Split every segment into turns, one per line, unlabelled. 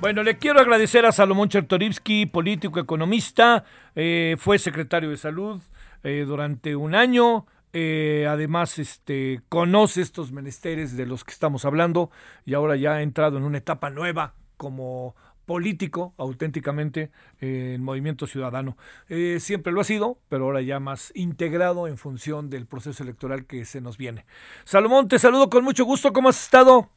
Bueno, le quiero agradecer a Salomón Chertorivsky, político, economista, eh, fue secretario de Salud eh, durante un año, eh, además este, conoce estos menesteres de los que estamos hablando y ahora ya ha entrado en una etapa nueva como político auténticamente en Movimiento Ciudadano. Siempre lo ha sido, pero ahora ya más integrado en función del proceso electoral que se nos viene. Salomón, te saludo con mucho gusto. ¿Cómo has estado?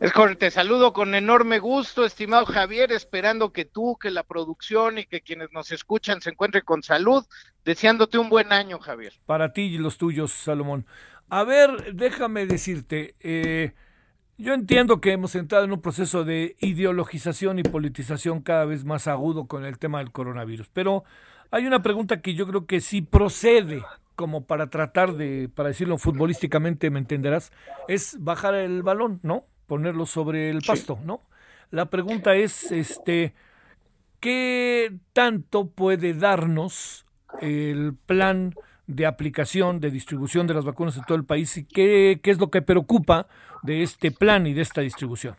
Es te saludo con enorme gusto, estimado Javier, esperando que tú, que la producción y que quienes nos escuchan se encuentren con salud, deseándote un buen año, Javier.
Para ti y los tuyos, Salomón. A ver, déjame decirte, eh, yo entiendo que hemos entrado en un proceso de ideologización y politización cada vez más agudo con el tema del coronavirus, pero hay una pregunta que yo creo que sí procede como para tratar de, para decirlo futbolísticamente, me entenderás, es bajar el balón, ¿no? Ponerlo sobre el pasto, ¿no? La pregunta es, este, ¿qué tanto puede darnos el plan de aplicación, de distribución de las vacunas en todo el país y qué, qué es lo que preocupa de este plan y de esta distribución?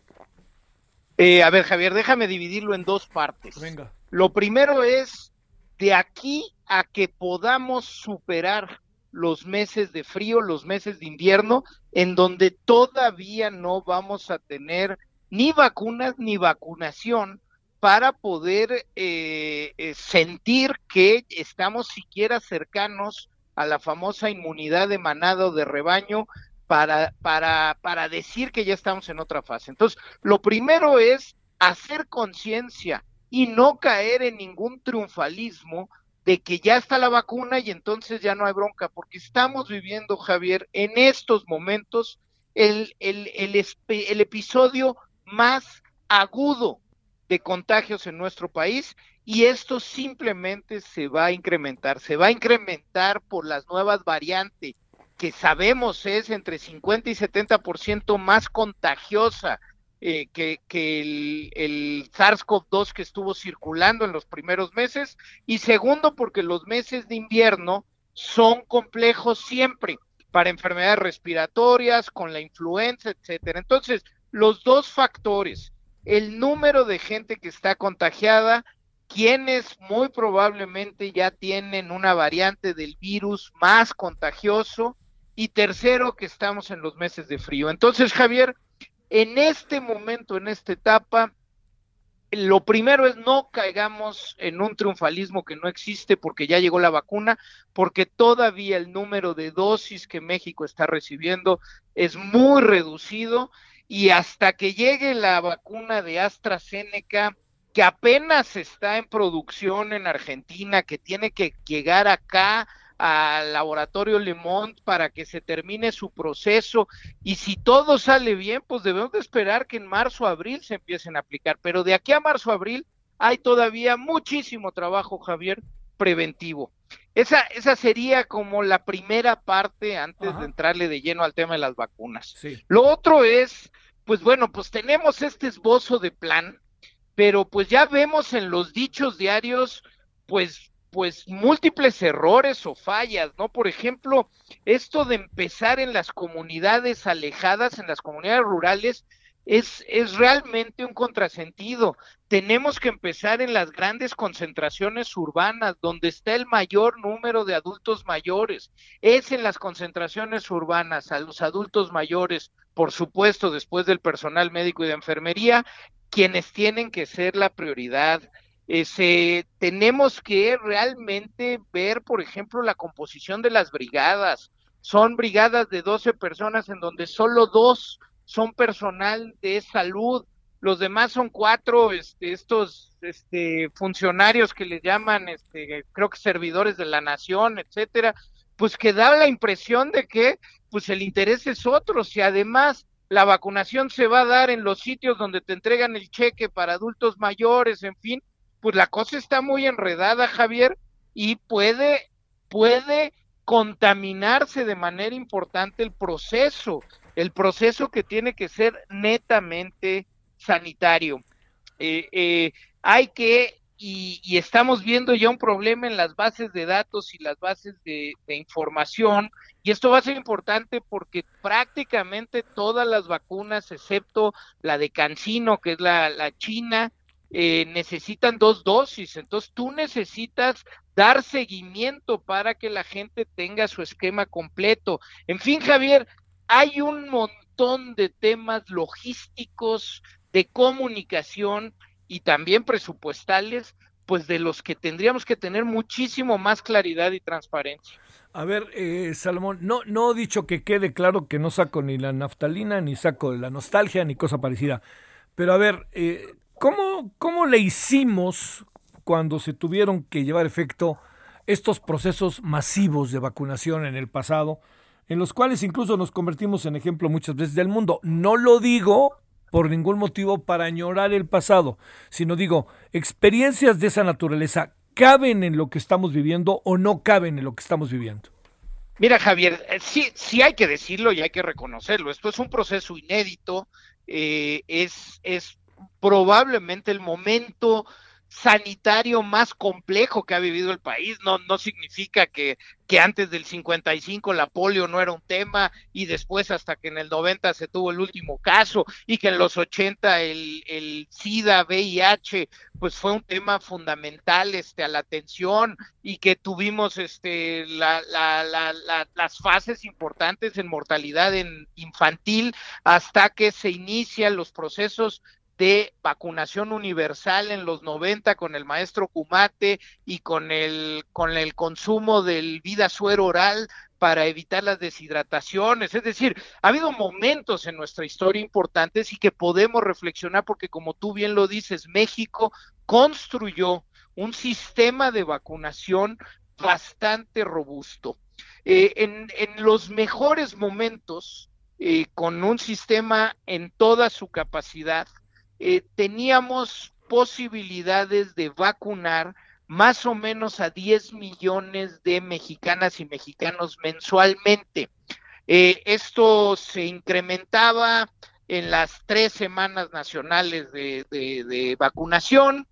Eh, a ver, Javier, déjame dividirlo en dos partes.
Venga.
Lo primero es de aquí a que podamos superar los meses de frío, los meses de invierno, en donde todavía no vamos a tener ni vacunas ni vacunación para poder eh, eh, sentir que estamos siquiera cercanos a la famosa inmunidad de manado de rebaño para, para, para decir que ya estamos en otra fase. Entonces, lo primero es hacer conciencia y no caer en ningún triunfalismo de que ya está la vacuna y entonces ya no hay bronca, porque estamos viviendo, Javier, en estos momentos el, el, el, episodio más agudo de contagios en nuestro país y esto simplemente se va a incrementar, se va a incrementar por las nuevas variantes que sabemos es entre 50 y 70% más contagiosa eh, que, que, el, el SARS-CoV-2 que estuvo circulando en los primeros meses, y segundo, porque los meses de invierno son complejos siempre para enfermedades respiratorias, con la influenza, etcétera. Entonces, los dos factores, el número de gente que está contagiada, quienes muy probablemente ya tienen una variante del virus más contagioso, y tercero, que estamos en los meses de frío. Entonces, Javier, en este momento, en esta etapa, lo primero es no caigamos en un triunfalismo que no existe porque ya llegó la vacuna, porque todavía el número de dosis que México está recibiendo es muy reducido y hasta que llegue la vacuna de AstraZeneca, que apenas está en producción en Argentina, que tiene que llegar acá al laboratorio Lemont para que se termine su proceso y si todo sale bien, pues debemos de esperar que en marzo o abril se empiecen a aplicar, pero de aquí a marzo abril hay todavía muchísimo trabajo, Javier, preventivo. Esa, esa sería como la primera parte antes Ajá. de entrarle de lleno al tema de las vacunas.
Sí.
Lo otro es, pues bueno, pues tenemos este esbozo de plan, pero pues ya vemos en los dichos diarios, pues pues múltiples errores o fallas, ¿no? Por ejemplo, esto de empezar en las comunidades alejadas, en las comunidades rurales, es, es realmente un contrasentido. Tenemos que empezar en las grandes concentraciones urbanas, donde está el mayor número de adultos mayores. Es en las concentraciones urbanas, a los adultos mayores, por supuesto, después del personal médico y de enfermería, quienes tienen que ser la prioridad ese, tenemos que realmente ver, por ejemplo, la composición de las brigadas. Son brigadas de 12 personas en donde solo dos son personal de salud, los demás son cuatro, este, estos este, funcionarios que le llaman, este, creo que servidores de la nación, etcétera, pues que da la impresión de que pues el interés es otro, si además la vacunación se va a dar en los sitios donde te entregan el cheque para adultos mayores, en fin, pues la cosa está muy enredada, Javier, y puede, puede contaminarse de manera importante el proceso, el proceso que tiene que ser netamente sanitario. Eh, eh, hay que, y, estamos viendo ya un problema en las bases de datos y las bases de, información, y esto va a ser importante porque prácticamente todas las vacunas, excepto la de Cancino, que es la china, eh, necesitan dos dosis, entonces tú necesitas dar seguimiento para que la gente tenga su esquema completo. En fin, Javier, hay un montón de temas logísticos, de comunicación y también presupuestales, pues de los que tendríamos que tener muchísimo más claridad y transparencia.
A ver, eh, Salomón, no, no he dicho que quede claro que no saco ni la naftalina, ni saco la nostalgia, ni cosa parecida. Pero a ver, eh, ¿Cómo, ¿Cómo le hicimos cuando se tuvieron que llevar efecto estos procesos masivos de vacunación en el pasado, en los cuales incluso nos convertimos en ejemplo muchas veces del mundo? No lo digo por ningún motivo para añorar el pasado, sino digo, experiencias de esa naturaleza caben en lo que estamos viviendo o no caben en lo que estamos viviendo.
Mira, Javier, eh, sí, sí hay que decirlo y hay que reconocerlo. Esto es un proceso inédito, eh, es, es probablemente el momento sanitario más complejo que ha vivido el país. No, no significa que, que antes del 55 la polio no era un tema y después hasta que en el 90 se tuvo el último caso y que en los 80 el, el SIDA, VIH, pues fue un tema fundamental este, a la atención y que tuvimos este, la, la, la, las fases importantes en mortalidad en infantil hasta que se inician los procesos de vacunación universal en los 90 con el maestro Kumate y con el, con el consumo del vida suero oral para evitar las deshidrataciones. Es decir, ha habido momentos en nuestra historia importantes y que podemos reflexionar porque como tú bien lo dices, México construyó un sistema de vacunación bastante robusto. Eh, en, en, los mejores momentos, eh, con un sistema en toda su capacidad, eh, teníamos posibilidades de vacunar más o menos a 10 millones de mexicanas y mexicanos mensualmente. Eh, esto se incrementaba en las tres semanas nacionales de, vacunación.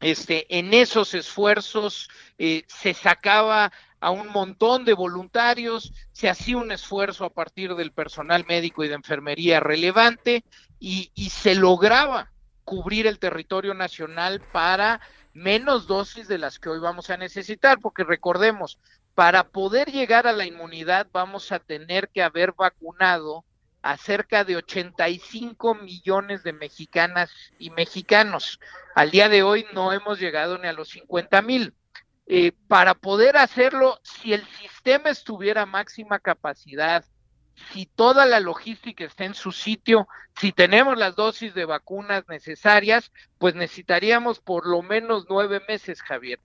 Este, en esos esfuerzos eh, se sacaba a un montón de voluntarios, se hacía un esfuerzo a partir del personal médico y de enfermería relevante y, se lograba cubrir el territorio nacional para menos dosis de las que hoy vamos a necesitar, porque recordemos, para poder llegar a la inmunidad vamos a tener que haber vacunado a cerca de 85 millones de mexicanas y mexicanos. Al día de hoy no hemos llegado ni a los 50 mil. Eh, para poder hacerlo, si el sistema estuviera a máxima capacidad, si toda la logística está en su sitio, si tenemos las dosis de vacunas necesarias, pues necesitaríamos por lo menos nueve meses, Javier.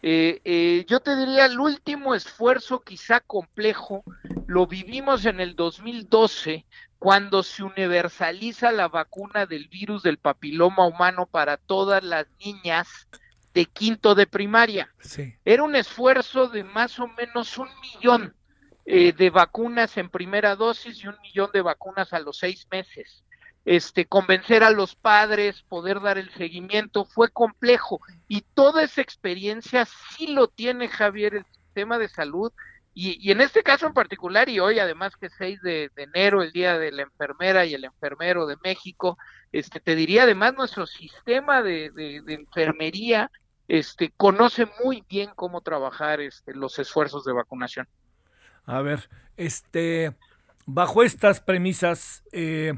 Eh, eh, yo te diría, el último esfuerzo quizá complejo lo vivimos en el 2012, cuando se universaliza la vacuna del virus del papiloma humano para todas las niñas de quinto de primaria. Era un esfuerzo de más o menos un millón eh, de vacunas en primera dosis y un millón de vacunas a los seis meses. Este, convencer a los padres, poder dar el seguimiento, fue complejo. Y toda esa experiencia sí lo tiene Javier, el sistema de salud, y, en este caso en particular, y hoy además que es 6 de, enero, el Día de la Enfermera y el Enfermero de México, este, te diría además nuestro sistema de, de enfermería este, conoce muy bien cómo trabajar este, los esfuerzos de vacunación.
A ver, este, bajo estas premisas, eh,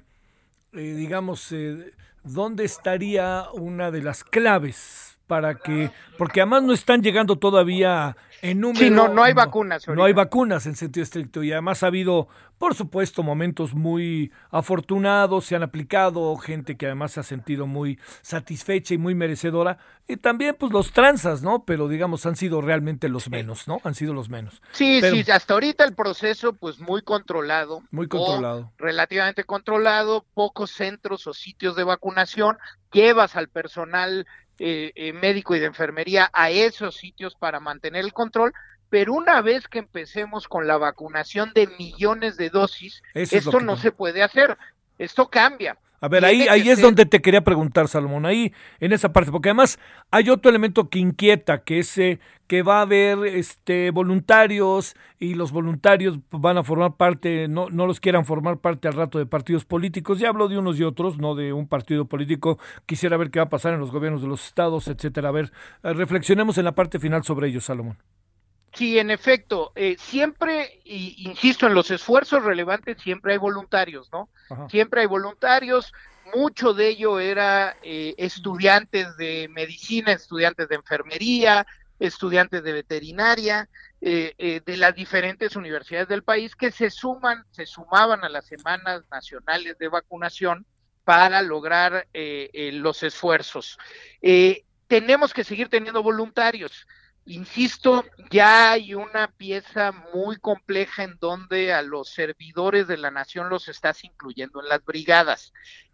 eh, digamos, eh, ¿dónde estaría una de las claves para que, porque además no están llegando todavía en número.
Sí, no, no hay vacunas.
No, hay vacunas en sentido estricto y además ha habido, por supuesto, momentos muy afortunados, se han aplicado, gente que además se ha sentido muy satisfecha y muy merecedora, y también pues los transas, ¿no? Pero digamos han sido realmente los menos, ¿no? Han sido los menos.
Sí, sí, hasta ahorita el proceso pues muy controlado.
Muy controlado.
Relativamente controlado, pocos centros o sitios de vacunación, llevas al personal eh, eh, médico y de enfermería a esos sitios para mantener el control, pero una vez que empecemos con la vacunación de millones de dosis, esto no se puede hacer, esto cambia.
A ver, ahí, ahí es donde te quería preguntar, Salomón, ahí en esa parte, porque además hay otro elemento que inquieta, que es eh, que va a haber este voluntarios y los voluntarios van a formar parte, no, no los quieran formar parte al rato de partidos políticos. Ya hablo de unos y otros, no de un partido político. Quisiera ver qué va a pasar en los gobiernos de los estados, etcétera. A ver, eh, reflexionemos en la parte final sobre ello, Salomón.
Sí, en efecto, eh, siempre, y, insisto, en los esfuerzos relevantes siempre hay voluntarios, ¿no? Siempre hay voluntarios, mucho de ello era eh, estudiantes de medicina, estudiantes de enfermería, estudiantes de veterinaria, eh, de las diferentes universidades del país que se suman, se sumaban a las semanas nacionales de vacunación para lograr los esfuerzos. tenemos que seguir teniendo voluntarios Insisto, ya hay una pieza muy compleja en donde a los servidores de la nación los estás incluyendo en las brigadas.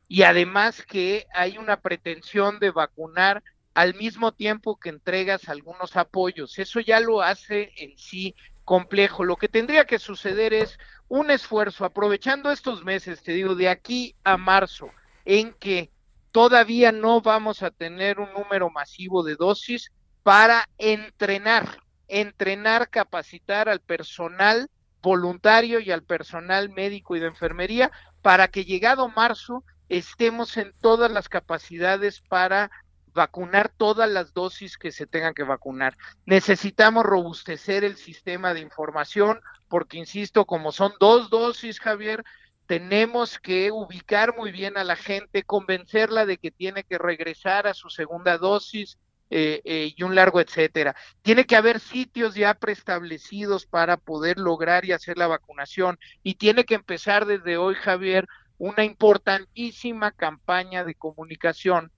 Y además que hay una pretensión de vacunar al mismo tiempo que entregas algunos apoyos. Eso ya lo hace en sí complejo. Lo que tendría que suceder es un esfuerzo, aprovechando estos meses, te digo, de aquí a marzo, en que todavía no vamos a tener un número masivo de dosis, para entrenar, entrenar, capacitar al personal voluntario y al personal médico y de enfermería para que llegado marzo estemos en todas las capacidades para vacunar todas las dosis que se tengan que vacunar. Necesitamos robustecer el sistema de información porque, insisto, como son dos dosis, Javier, tenemos que ubicar muy bien a la gente, convencerla de que tiene que regresar a su segunda dosis, eh, eh, y un largo etcétera. Tiene que haber sitios ya preestablecidos para poder lograr y hacer la vacunación y tiene que empezar desde hoy, Javier, una importantísima campaña de comunicación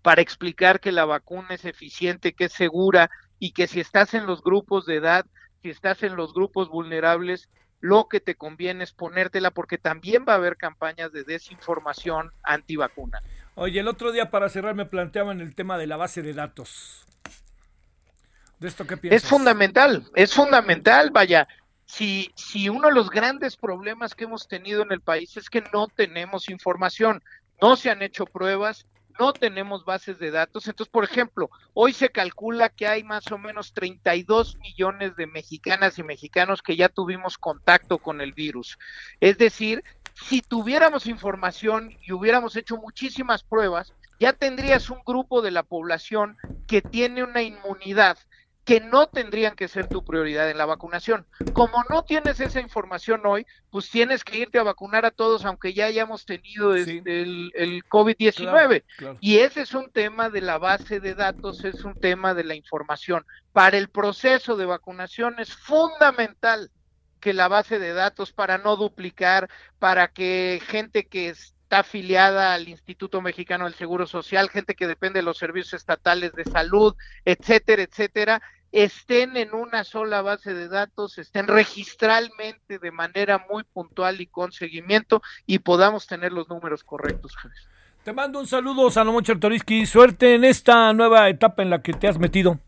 para explicar que la vacuna es eficiente, que es segura y que si estás en los grupos de edad, si estás en los grupos vulnerables, lo que te conviene es ponértela porque también va a haber campañas de desinformación antivacuna.
Oye, el otro día para cerrar me planteaban el tema de la base de datos. ¿De esto qué piensas?
Es fundamental, es fundamental, vaya. Si, si uno de los grandes problemas que hemos tenido en el país es que no tenemos información, no se han hecho pruebas, no tenemos bases de datos. Entonces, por ejemplo, hoy se calcula que hay más o menos 32 millones de mexicanas y mexicanos que ya tuvimos contacto con el virus. Es decir, si tuviéramos información y hubiéramos hecho muchísimas pruebas, ya tendrías un grupo de la población que tiene una inmunidad que no tendrían que ser tu prioridad en la vacunación. Como no tienes esa información hoy, pues tienes que irte a vacunar a todos, aunque ya hayamos tenido este, el, el COVID-19. Y ese es un tema de la base de datos, es un tema de la información. Para el proceso de vacunación es fundamental que la base de datos para no duplicar, para que gente que está afiliada al Instituto Mexicano del Seguro Social, gente que depende de los servicios estatales de salud, etcétera, etcétera, estén en una sola base de datos, estén registralmente de manera muy puntual y con seguimiento y podamos tener los números correctos,
Te mando un saludo, Salomón Chertoriski. Suerte en esta nueva etapa en la que te has metido.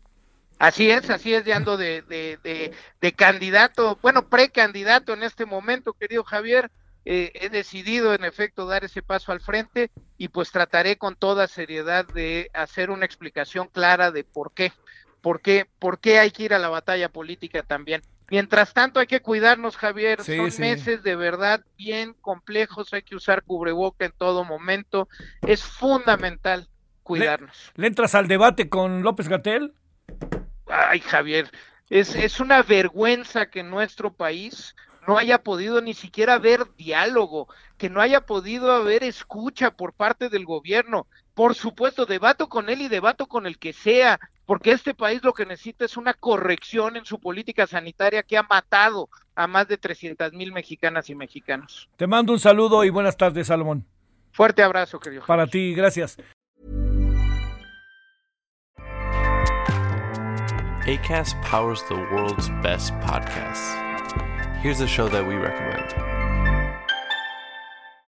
Así es, así es, ya ando de, de, candidato, bueno, precandidato en este momento, querido Javier. Eh, he decidido en efecto dar ese paso al frente y pues trataré con toda seriedad de hacer una explicación clara de por qué, por qué, por qué hay que ir a la batalla política también. Mientras tanto hay que cuidarnos, Javier, son meses de verdad bien complejos, hay que usar cubreboca en todo momento, es fundamental cuidarnos.
¿Le, entras al debate con López Gatel?
ay Javier, es, es una vergüenza que nuestro país no haya podido ni siquiera haber diálogo, que no haya podido haber escucha por parte del gobierno. Por supuesto, debato con él y debato con el que sea, porque este país lo que necesita es una corrección en su política sanitaria que ha matado a más de 300 mil mexicanas y mexicanos.
Te mando un saludo y buenas tardes, Salomón.
Fuerte abrazo, querido.
Para ti, gracias.
ACAST powers the world's best podcasts. Here's a show that we recommend.